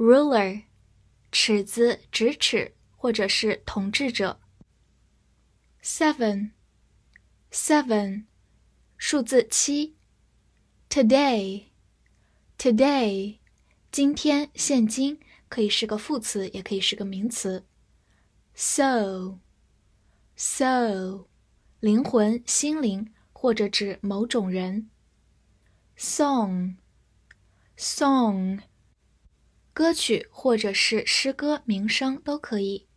Ruler，ruler，尺子、直尺或者是统治者。Seven，seven，数字七。Today，today，今天、现今可以是个副词，也可以是个名词。So，so，灵魂、心灵。或者指某种人。song，song， 歌曲或者是诗歌名声都可以。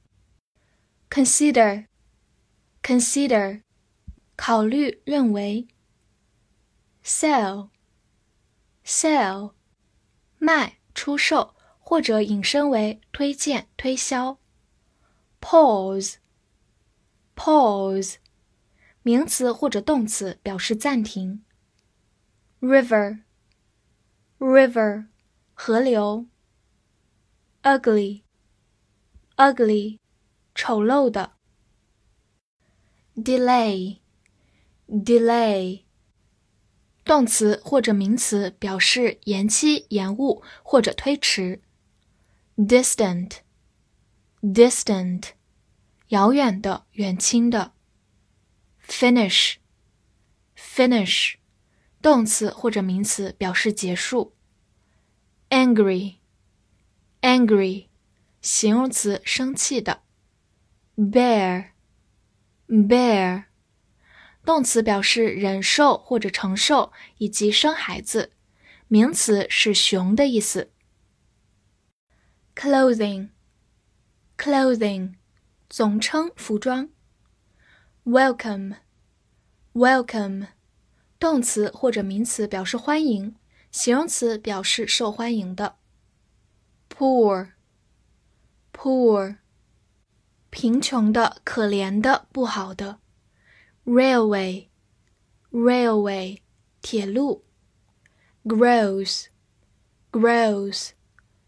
consider，consider，考虑、认为。sell，sell，卖、出售或者引申为推荐、推销。pause，pause。名词或者动词表示暂停。river，river，河流。ugly，ugly，丑陋的。delay，delay，动词或者名词表示延期、延误或者推迟。distant，distant，遥远的、远亲的。finish，finish，动词或者名词表示结束。 angry，形容词生气的。bear，bear，动词表示忍受或者承受以及生孩子，名词是熊的意思。clothing，clothing，总称服装。Welcome, welcome，动词或者名词表示欢迎，形容词表示受欢迎的。Poor, poor，贫穷的、可怜的、不好的。Railway, railway，铁路。Grows, grows，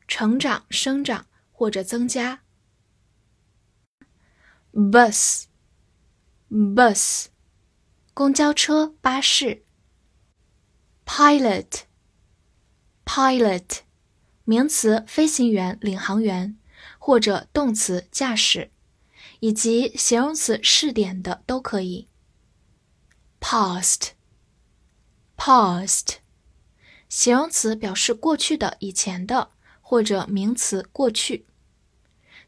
成长、生长或者增加。Bus。bus，公交车、巴士。pilot，pilot， 名词，飞行员、领航员，或者动词，驾驶，以及形容词，试点的都可以。past，past，形容词，表示过去的、以前的，或者名词，过去。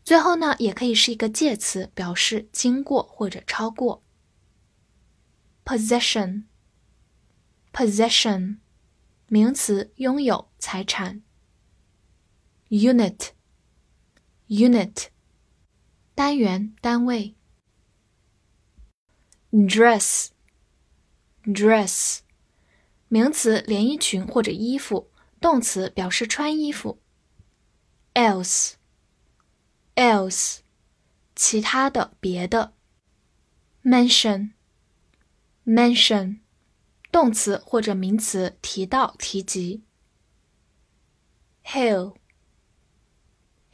最后呢，也可以是一个介词，表示经过或者超过。possession，possession，名词，拥有财产。unit，unit，单元单位。dress，dress，名词，连衣裙或者衣服，动词，表示穿衣服。else。else，其他的、别的。mention，mention，动词或者名词，提到、提及。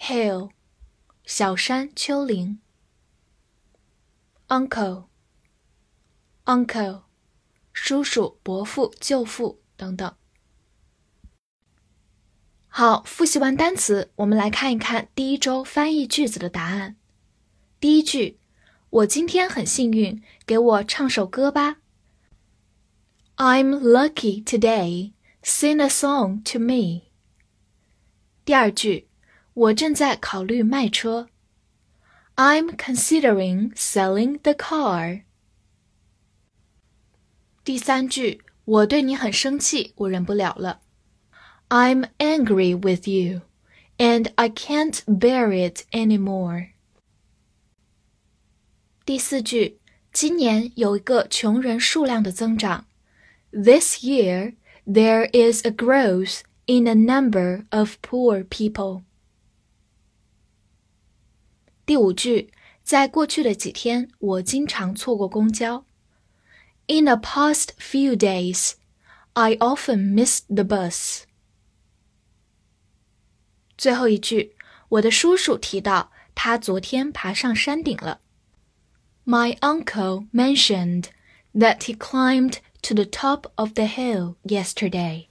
hill，hill，小山、丘陵。uncle，uncle，叔叔、伯父、舅父等等。好，复习完单词，我们来看一看第一周翻译句子的答案。第一句，我今天很幸运，给我唱首歌吧。I'm lucky today. Sing a song to me. 第二句，我正在考虑卖车。I'm considering selling the car. 第三句，我对你很生气，我忍不了了。I'm angry with you, and I can't bear it anymore. 第四句，今年有一个穷人数量的增长。This year there is a growth in the number of poor people. 第五句，在过去的几天，我经常错过公交。In the past few days, I often miss the bus. 最后一句，我的叔叔提到他昨天爬上山顶了。My uncle mentioned that he climbed to the top of the hill yesterday.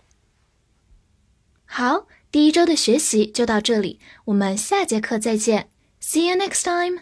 好，第一周的学习就到这里，我们下节课再见。See you next time.